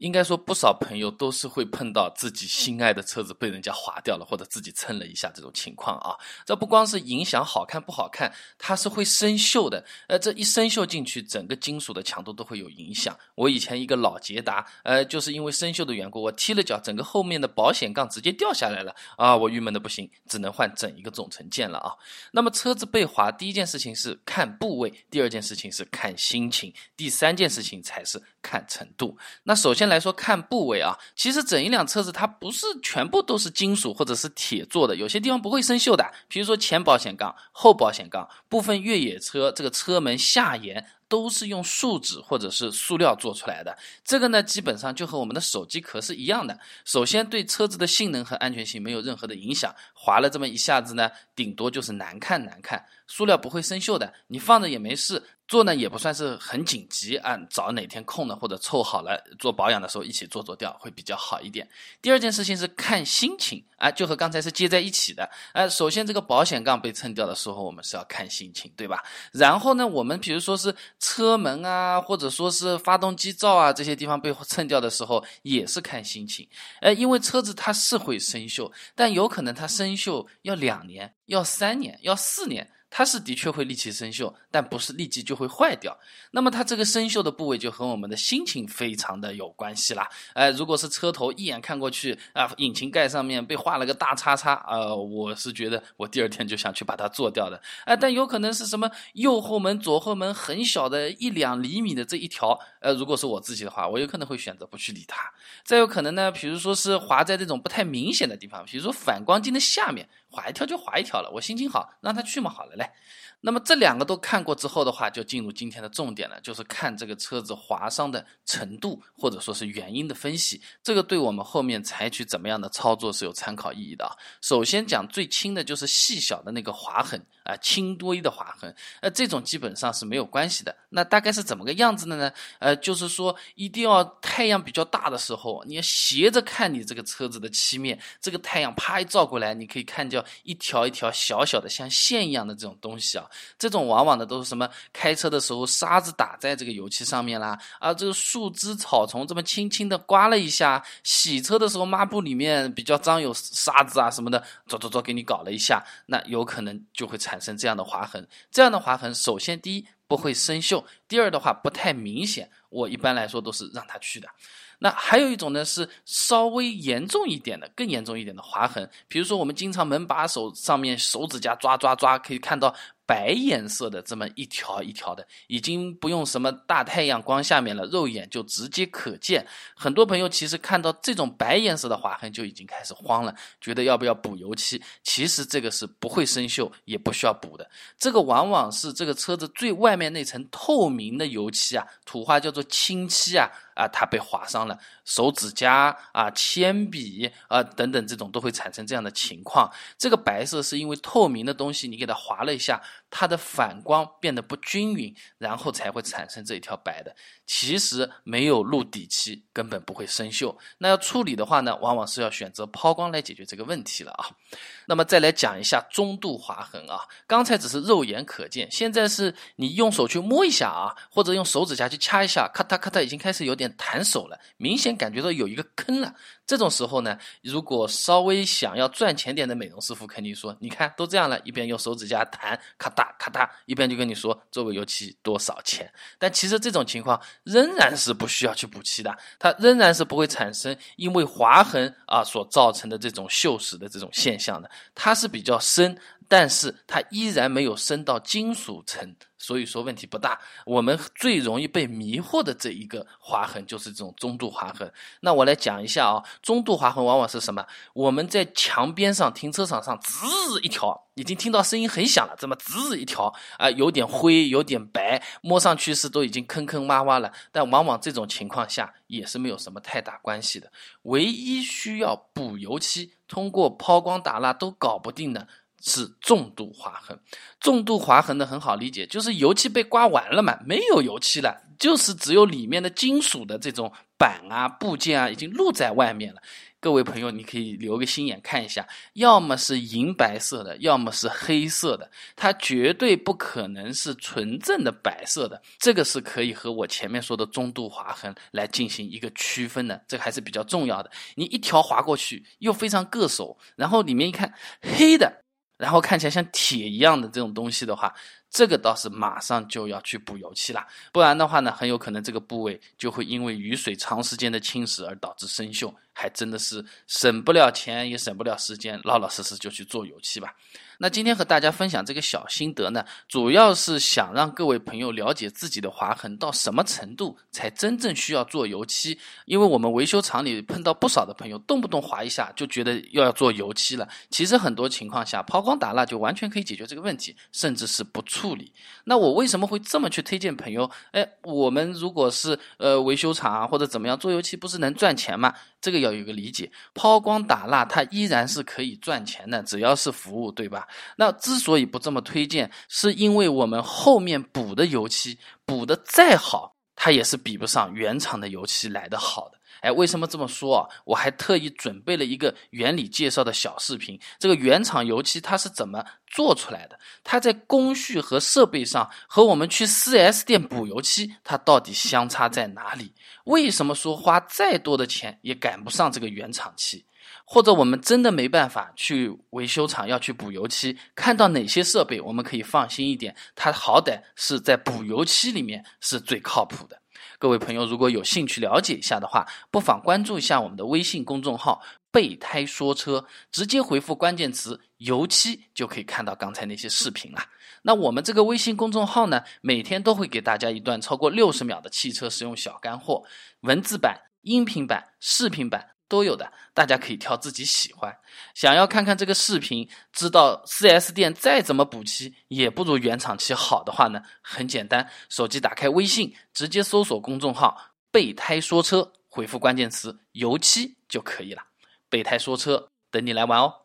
应该说，不少朋友都是会碰到自己心爱的车子被人家划掉了，或者自己蹭了一下这种情况啊。这不光是影响好看不好看，它是会生锈的。呃，这一生锈进去，整个金属的强度都会有影响。我以前一个老捷达，呃，就是因为生锈的缘故，我踢了脚，整个后面的保险杠直接掉下来了啊！我郁闷的不行，只能换整一个总成件了啊。那么车子被划，第一件事情是看部位，第二件事情是看心情，第三件事情才是看程度。那首先。来说看部位啊，其实整一辆车子它不是全部都是金属或者是铁做的，有些地方不会生锈的。比如说前保险杠、后保险杠，部分越野车这个车门下沿都是用树脂或者是塑料做出来的。这个呢，基本上就和我们的手机壳是一样的。首先对车子的性能和安全性没有任何的影响，划了这么一下子呢，顶多就是难看难看。塑料不会生锈的，你放着也没事。做呢也不算是很紧急啊，找哪天空了或者凑好了做保养的时候一起做做掉会比较好一点。第二件事情是看心情啊，就和刚才是接在一起的。啊，首先这个保险杠被蹭掉的时候，我们是要看心情，对吧？然后呢，我们比如说是车门啊，或者说是发动机罩啊这些地方被蹭掉的时候，也是看心情。哎，因为车子它是会生锈，但有可能它生锈要两年、要三年、要四年。它是的确会立即生锈，但不是立即就会坏掉。那么它这个生锈的部位就和我们的心情非常的有关系啦。呃，如果是车头一眼看过去啊，引擎盖上面被画了个大叉叉，呃，我是觉得我第二天就想去把它做掉的。啊，但有可能是什么右后门、左后门很小的一两厘米的这一条，呃，如果是我自己的话，我有可能会选择不去理它。再有可能呢，比如说是划在这种不太明显的地方，比如说反光镜的下面。划一条就划一条了，我心情好，让他去嘛，好了嘞。那么这两个都看过之后的话，就进入今天的重点了，就是看这个车子划伤的程度，或者说是原因的分析。这个对我们后面采取怎么样的操作是有参考意义的啊。首先讲最轻的就是细小的那个划痕啊，轻多一的划痕，呃，这种基本上是没有关系的。那大概是怎么个样子的呢？呃，就是说一定要太阳比较大的时候，你要斜着看你这个车子的漆面，这个太阳啪一照过来，你可以看见一条一条小小的像线一样的这种东西啊。这种往往的都是什么？开车的时候沙子打在这个油漆上面啦，啊，这个树枝草丛这么轻轻的刮了一下，洗车的时候抹布里面比较脏有沙子啊什么的，走走走给你搞了一下，那有可能就会产生这样的划痕。这样的划痕，首先第一不会生锈，第二的话不太明显。我一般来说都是让他去的。那还有一种呢，是稍微严重一点的，更严重一点的划痕。比如说，我们经常门把手上面手指甲抓抓抓，可以看到白颜色的这么一条一条的，已经不用什么大太阳光下面了，肉眼就直接可见。很多朋友其实看到这种白颜色的划痕就已经开始慌了，觉得要不要补油漆？其实这个是不会生锈，也不需要补的。这个往往是这个车子最外面那层透明的油漆啊，土话叫做清漆啊。啊，它被划伤了，手指甲啊、铅笔啊等等，这种都会产生这样的情况。这个白色是因为透明的东西，你给它划了一下，它的反光变得不均匀，然后才会产生这一条白的。其实没有露底漆，根本不会生锈。那要处理的话呢，往往是要选择抛光来解决这个问题了啊。那么再来讲一下中度划痕啊，刚才只是肉眼可见，现在是你用手去摸一下啊，或者用手指甲去掐一下，咔嗒咔嗒，已经开始有点弹手了，明显感觉到有一个坑了。这种时候呢，如果稍微想要赚钱点的美容师傅，肯定说，你看都这样了，一边用手指甲弹，咔嗒咔嗒，一边就跟你说做个油漆多少钱。但其实这种情况。仍然是不需要去补漆的，它仍然是不会产生因为划痕啊所造成的这种锈蚀的这种现象的，它是比较深。但是它依然没有深到金属层，所以说问题不大。我们最容易被迷惑的这一个划痕就是这种中度划痕。那我来讲一下啊，中度划痕往往是什么？我们在墙边上、停车场上滋一条，已经听到声音很响了，这么滋一条啊，有点灰，有点白，摸上去是都已经坑坑洼洼了。但往往这种情况下也是没有什么太大关系的，唯一需要补油漆，通过抛光打蜡都搞不定的。是重度划痕，重度划痕的很好理解，就是油漆被刮完了嘛，没有油漆了，就是只有里面的金属的这种板啊、部件啊已经露在外面了。各位朋友，你可以留个心眼看一下，要么是银白色的，要么是黑色的，它绝对不可能是纯正的白色的。这个是可以和我前面说的中度划痕来进行一个区分的，这个还是比较重要的。你一条划过去又非常硌手，然后里面一看黑的，然后看起来像铁一样的这种东西的话。这个倒是马上就要去补油漆了，不然的话呢，很有可能这个部位就会因为雨水长时间的侵蚀而导致生锈，还真的是省不了钱也省不了时间，老老实实就去做油漆吧。那今天和大家分享这个小心得呢，主要是想让各位朋友了解自己的划痕到什么程度才真正需要做油漆，因为我们维修厂里碰到不少的朋友，动不动划一下就觉得又要做油漆了。其实很多情况下，抛光打蜡就完全可以解决这个问题，甚至是不处理。那我为什么会这么去推荐朋友？哎，我们如果是呃维修厂啊或者怎么样做油漆，不是能赚钱吗？这个要有个理解，抛光打蜡它依然是可以赚钱的，只要是服务，对吧？那之所以不这么推荐，是因为我们后面补的油漆补的再好，它也是比不上原厂的油漆来的好的。哎，为什么这么说啊？我还特意准备了一个原理介绍的小视频。这个原厂油漆它是怎么做出来的？它在工序和设备上和我们去 4S 店补油漆，它到底相差在哪里？为什么说花再多的钱也赶不上这个原厂漆？或者我们真的没办法去维修厂要去补油漆，看到哪些设备我们可以放心一点？它好歹是在补油漆里面是最靠谱的。各位朋友，如果有兴趣了解一下的话，不妨关注一下我们的微信公众号“备胎说车”，直接回复关键词“油漆”就可以看到刚才那些视频了。那我们这个微信公众号呢，每天都会给大家一段超过六十秒的汽车使用小干货，文字版、音频版、视频版。都有的，大家可以挑自己喜欢。想要看看这个视频，知道 4S 店再怎么补漆也不如原厂漆好的话呢？很简单，手机打开微信，直接搜索公众号“备胎说车”，回复关键词“油漆”就可以了。备胎说车，等你来玩哦。